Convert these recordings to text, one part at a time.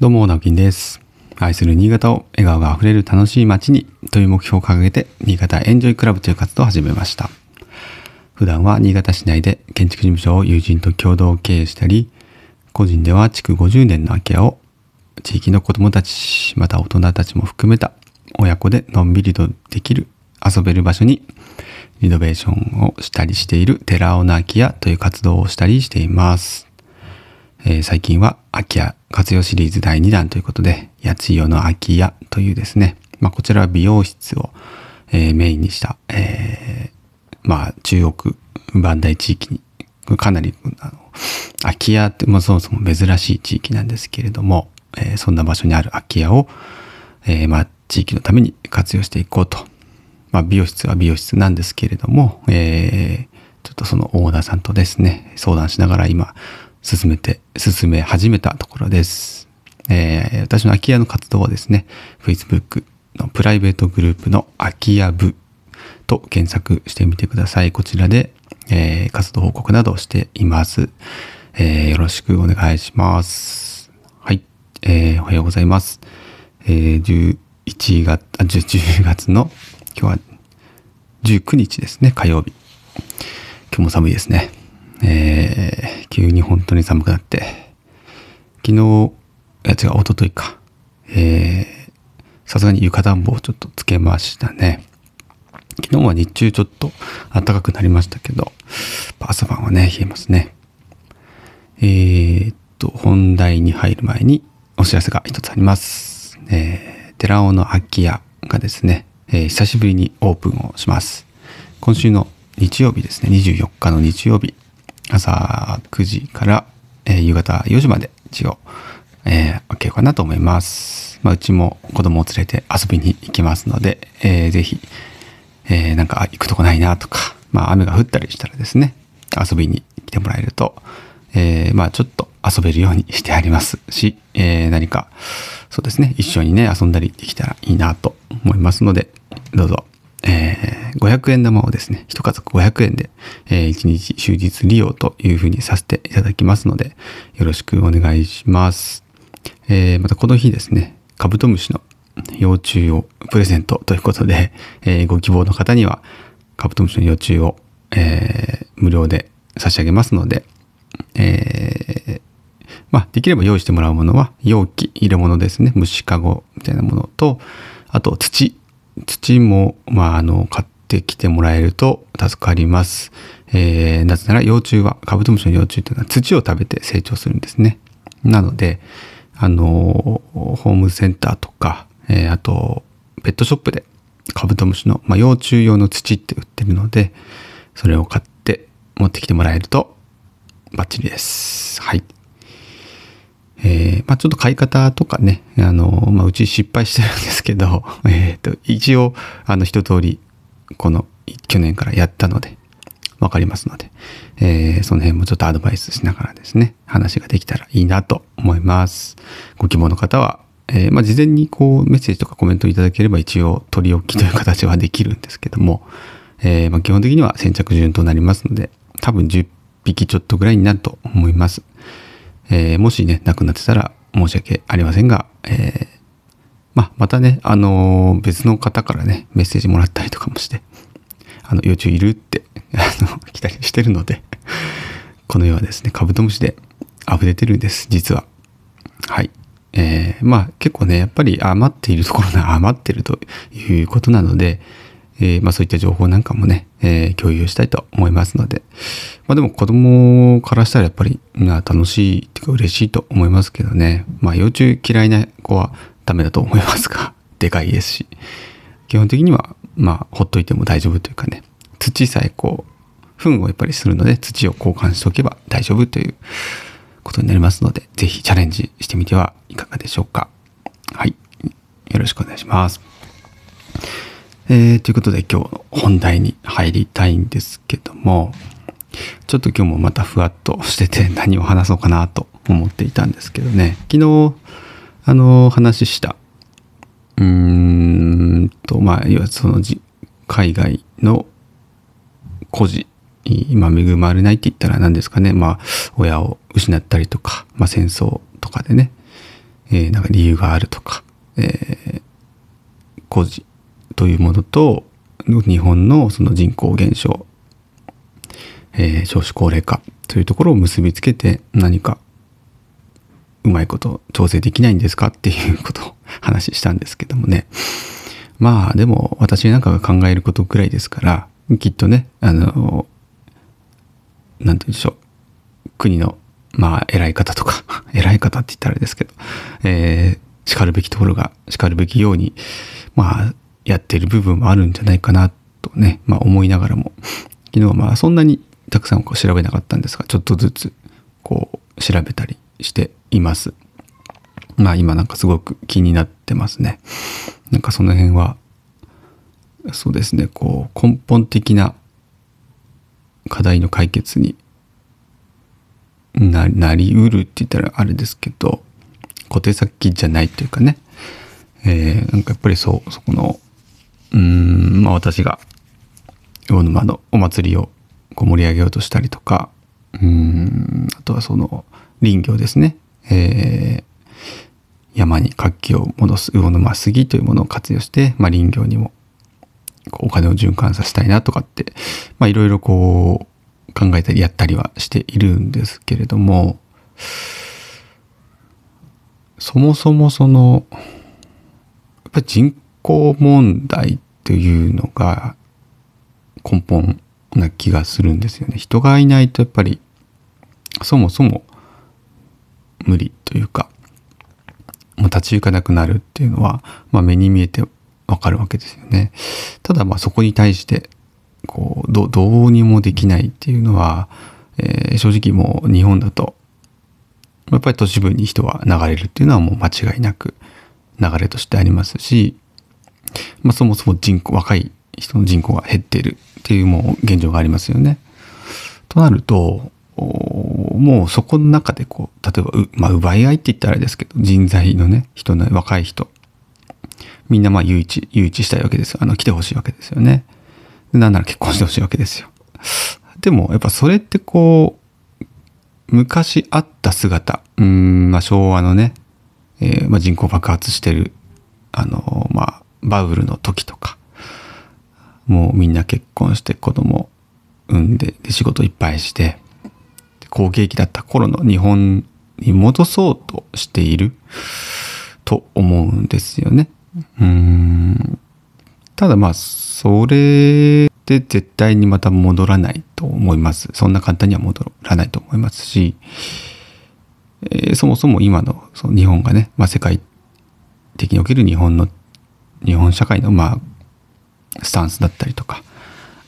どうも、直樹です。愛する新潟を笑顔があふれる楽しい街にという目標を掲げて、新潟エンジョイクラブという活動を始めました。普段は新潟市内で建築事務所を友人と共同経営したり、個人では築50年の空き家を地域の子供たち、また大人たちも含めた親子でのんびりとできる遊べる場所にリノベーションをしたりしている寺尾の空き家という活動をしたりしています。えー最近は空き家活用シリーズ第2弾ということで、八千代の空き家というですね、まあこちらは美容室を、えーメインにした、えーまあ中国磐梯地域に、かなりあの空き家って、まあ、そもそも珍しい地域なんですけれども、えそんな場所にある空き家を、えまあ地域のために活用していこうと。まあ美容室は美容室なんですけれども、えちょっとそのオーナーさんとですね、相談しながら今、進めて、進め始めたところです。えー私の空き家の活動はですね、Facebook のプライベートグループの空き家部と検索してみてください。こちらで、えー活動報告などをしています。えーよろしくお願いします。はい。えーおはようございます。えー11月、あ、10月の、今日は19日ですね、火曜日。今日も寒いですね。えー急に本当に寒くなって、昨日、いや違う、一昨日か。えさすがに床暖房をちょっとつけましたね。昨日は日中ちょっと暖かくなりましたけど、朝晩はね、冷えますね。えーっと、本題に入る前にお知らせが一つあります。えー、寺尾の空き家がですね、えー久しぶりにオープンをします。今週の日曜日ですね、24日の日曜日、朝9時から、えー夕方4時まで一応、えー、開けようかなと思います。まあ、うちも子供を連れて遊びに行きますので、えーぜひ、えーなんか行くとこないなとか、まあ雨が降ったりしたらですね、遊びに来てもらえると、えーまあちょっと遊べるようにしてありますし、えー何か、そうですね、一緒にね、遊んだりできたらいいなと思いますので、どうぞ、えー500円玉をですね、一家族500円で、え1日終日利用というふうにさせていただきますので、よろしくお願いします。えーまたこの日ですね、カブトムシの幼虫をプレゼントということで、えーご希望の方にはカブトムシの幼虫を、えー無料で差し上げますので、えーまあ、できれば用意してもらうものは容器入れ物ですね虫かごみたいなものとあと土土も、まあ、あの買ってきてもらえると助かります、えーなぜなら幼虫はカブトムシの幼虫というのは土を食べて成長するんですね。なのであのホームセンターとか、えーあとペットショップでカブトムシの、まあ、幼虫用の土って売ってるのでそれを買って持ってきてもらえるとバッチリです。はい。えーまあ、ちょっと買い方とかね、あの、まあ、うち失敗してるんですけど、えっ、と、一応、あの、一通り、この、去年からやったので、わかりますので、えーその辺もちょっとアドバイスしながらですね、話ができたらいいなと思います。ご希望の方は、えーまあ、事前にこう、メッセージとかコメントいただければ一応取り置きという形はできるんですけども、えーまあ、基本的には先着順となりますので、多分10匹ちょっとぐらいになると思います。えーもしね、なくなってたら申し訳ありませんが、えーま、またね、あのー別の方からね、メッセージもらったりとかもして、あの、幼虫いるって、あの、来たりしてるので、この世はですね、カブトムシで溢れてるんです、実は。はい。えーまあ結構ね、やっぱり余っているところが余ってるということなので、えーまあそういった情報なんかもね、えー共有したいと思いますので、まあでも子供からしたらやっぱり、ま楽しいっていうか嬉しいと思いますけどね、まあ幼虫嫌いな子はダメだと思いますが、でかいですし、基本的にはまあほっといても大丈夫というかね、土さえこう、糞をやっぱりするので土を交換しておけば大丈夫ということになりますので、ぜひチャレンジしてみてはいかがでしょうか。はい。よろしくお願いします。えー、ということで今日本題に入りたいんですけども、ちょっと今日もまたふわっとしてて何を話そうかなと思っていたんですけどね、昨日、あの、話した、うーんと、まあ、いわゆるそのじ海外の孤児今恵まれないって言ったら何ですかね。まあ親を失ったりとか、まあ、戦争とかでね、えー、なんか理由があるとか、えー、工事というものと日本のその人口減少、えー、少子高齢化というところを結びつけて何かうまいこと調整できないんですかっていうことを話したんですけどもね。まあでも私なんかが考えることくらいですからきっとねあの何て言うんでしょう国のまあ偉い方とか 偉い方って言ったらあれですけど、えー、叱るべきところが叱るべきようにまあやってる部分もあるんじゃないかなとね、まあ、思いながらも昨日はまあそんなにたくさんこう調べなかったんですがちょっとずつこう調べたりしています。まあ今なんかすごく気になってますね。なんかその辺はそうですねこう根本的な課題の解決になりうるって言ったらあれですけど小手先じゃないというかね、えー、なんかやっぱりそうそこのうんまあ私が魚沼のお祭りをこう盛り上げようとしたりとかうんあとはその林業ですね、えー、山に活気を戻す魚沼杉というものを活用して、まあ、林業にもお金を循環させたいなとかっていろいろこう考えたりやったりはしているんですけれどもそもそもそのやっぱり人口問題というのが根本な気がするんですよね。人がいないとやっぱりそもそも無理というかもう立ち行かなくなるっていうのは、まあ、目に見えてわかるわけですよね。ただまあそこに対してこうどどうにもできないっていうのは、えー、正直もう日本だとやっぱり都市部に人は流れるっていうのはもう間違いなく流れとしてありますし、まあ、そもそも人口若い人の人口が減っているっていうもう現状がありますよね。となるともうそこの中でこう例えばまあ、奪い合いって言ったらあれですけど人材のね人の若い人。みんなまあ誘致誘致したいわけですよ。あの来てほしいわけですよね。なんなら結婚してほしいわけですよ。でもやっぱそれってこう昔あった姿うんまあ昭和のね、えー、まあ、人口爆発してるあのまあバブルの時とかもうみんな結婚して子供産んでで仕事いっぱいして好景気だった頃の日本に戻そうとしていると思うんですよね。うんただまあそれで絶対にまた戻らないと思います。そんな簡単には戻らないと思いますし、えー、そもそも今のその日本がね、まあ、世界的における日本の日本社会のまあスタンスだったりとか、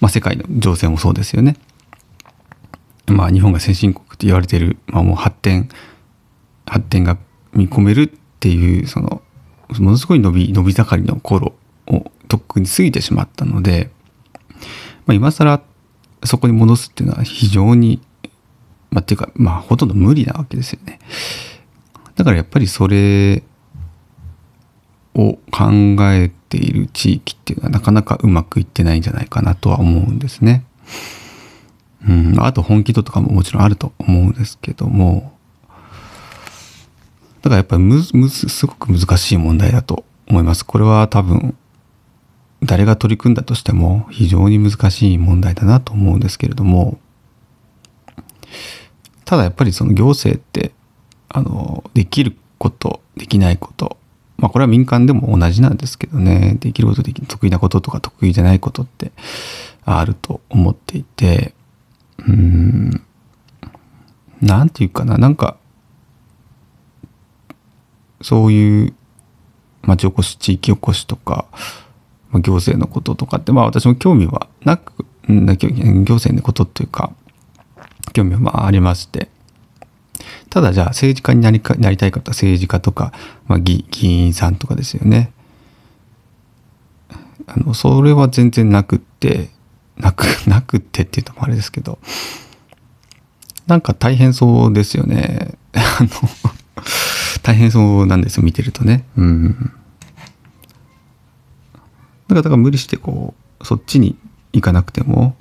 まあ、世界の情勢もそうですよね。まあ、日本が先進国って言われている、まあ、もう発展発展が見込めるっていうそのものすごい伸び伸び盛りの頃をとっくに過ぎてしまったので、まあ、今更そこに戻すっていうのは非常にまあっていうかまあほとんど無理なわけですよね。だからやっぱりそれを考えている地域っていうのはなかなかうまくいってないんじゃないかなとは思うんですね。うん、あと本気度とかももちろんあると思うんですけどもだからやっぱりむむすごく難しい問題だと思います。これは多分誰が取り組んだとしても非常に難しい問題だなと思うんですけれどもただやっぱりその行政ってあのできることできないことまあこれは民間でも同じなんですけどね。できることでき得意なこととか得意じゃないことってあると思っていて。うん。なんていうかな。なんかそういう町おこし地域おこしとか行政のこととかってまあ私も興味はなく行政のことっていうか興味はまあありまして。ただじゃあ政治家になりかなりたい方政治家とか、まあ、議員さんとかですよね。あのそれは全然なくってなく なくってっていうのもあれですけど。なんか大変そうですよね。あの大変そうなんですよ見てるとね。うん。だからだから無理してこうそっちに行かなくても、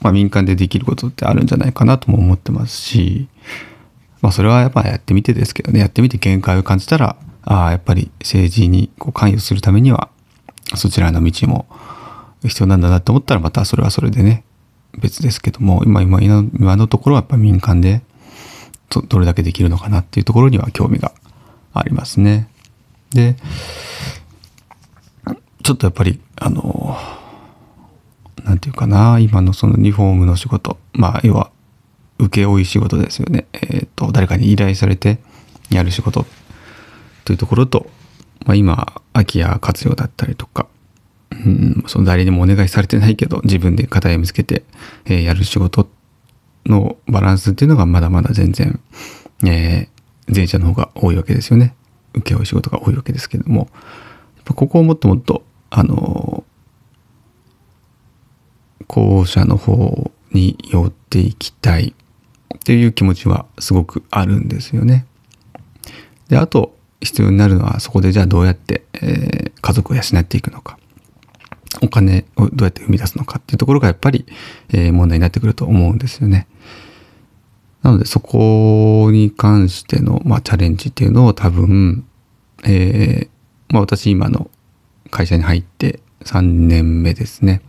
まあ、民間でできることってあるんじゃないかなとも思ってますし。まあそれはやっぱやってみてですけどねやってみて限界を感じたらああ、やっぱり政治にこう関与するためには、そちらの道も必要なんだなと思ったら、またそれはそれでね、別ですけども、今、今、今のところはやっぱ民間で、どれだけできるのかなっていうところには興味がありますね。で、ちょっとやっぱり、あの、なんていうかな、今のそのリフォームの仕事、まあ、要は、請負い仕事ですよね。えっ、と、誰かに依頼されてやる仕事というところと、まあ、今、空き家活用だったりとか、うん、その誰にもお願いされてないけど、自分で課題を見つけて、えー、やる仕事のバランスっていうのがまだまだ全然、えー、前者の方が多いわけですよね。請負い仕事が多いわけですけども、ここをもっともっと、あの後者の方に寄っていきたいっていう気持ちはすごくあるんですよね。で、あと必要になるのはそこでじゃあどうやって、え、家族を養っていくのか。お金をどうやって生み出すのかっていうところがやっぱり、え、問題になってくると思うんですよね。なのでそこに関しての、まあ、チャレンジっていうのを多分、えー、まあ私今の会社に入って3年目ですね。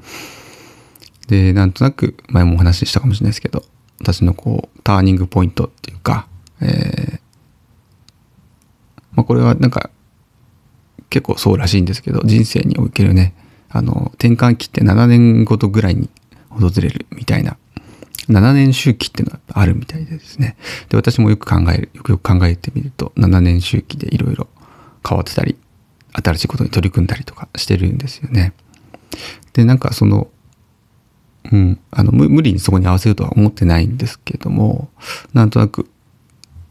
で、なんとなく前もお話ししたかもしれないですけど、私のこう、ターニングポイントっていうか、えー、まあこれはなんか結構そうらしいんですけど、人生におけるね、あの、転換期って7年ごとぐらいに訪れるみたいな、7年周期っていうのはあるみたいでですね。で、私もよく考える、よくよく考えてみると、7年周期でいろいろ変わってたり、新しいことに取り組んだりとかしてるんですよね。で、なんかその、うん、あの、無理にそこに合わせるとは思ってないんですけども、なんとなく、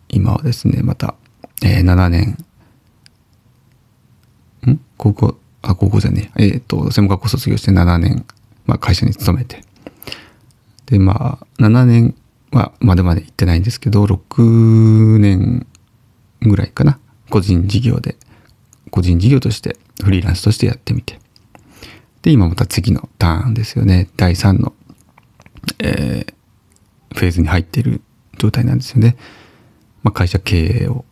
今はですね、また、えー、7年、ん？高校、あ、高校じゃねえ、えっ、と、専門学校卒業して7年、まあ、会社に勤めて、で、まあ、7年はまでまで行ってないんですけど、6年ぐらいかな、個人事業で、個人事業としてフリーランスとしてやってみて。で、今また次のターンですよね。第3の、えー、フェーズに入っている状態なんですよね。まあ、会社経営を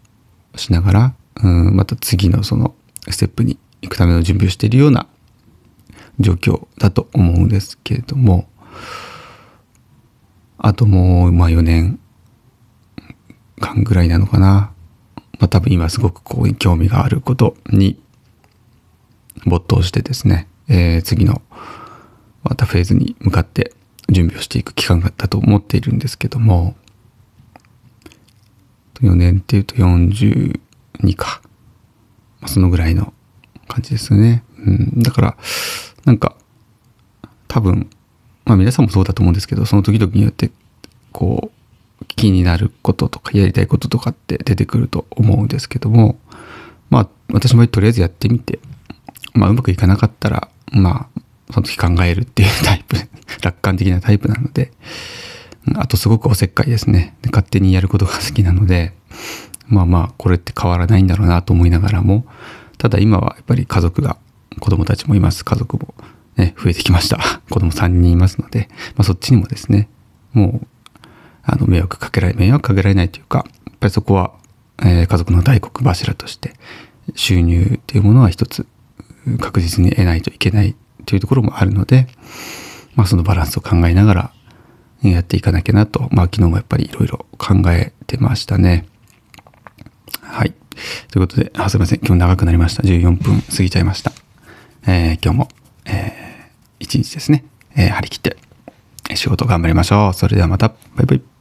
しながら、うん、また次のそのステップに行くための準備をしているような状況だと思うんですけれども、あともう、まあ4年間ぐらいなのかな。まあ多分今すごくこう興味があることに没頭してですね、えー、次のまたフェーズに向かって準備をしていく期間だと思っているんですけども、4年っていうと42か。まあ、そのぐらいの感じですよね。うん、だから、なんか、多分、まあ皆さんもそうだと思うんですけど、その時々によって、こう、気になることとかやりたいこととかって出てくると思うんですけども、まあ私もとりあえずやってみて、まあうまくいかなかったら、まあその時考えるっていうタイプ、楽観的なタイプなので、あとすごくおせっかいですね。勝手にやることが好きなので、まあまあこれって変わらないんだろうなと思いながらも、ただ今はやっぱり家族が、子供たちもいます。家族もね、増えてきました。子供3人いますので、まあそっちにもですね、もう、あの、迷惑かけられ、迷惑かけられないというか、やっぱりそこは、えー、家族の大黒柱として、収入っていうものは一つ確実に得ないといけないというところもあるので、まあそのバランスを考えながらやっていかなきゃなと、まあ昨日もやっぱりいろいろ考えてましたね。はい。ということで、あすいません。今日長くなりました。14分過ぎちゃいました。えー、今日も、えー、一日ですね、えー、張り切って仕事頑張りましょう。それではまた。バイバイ。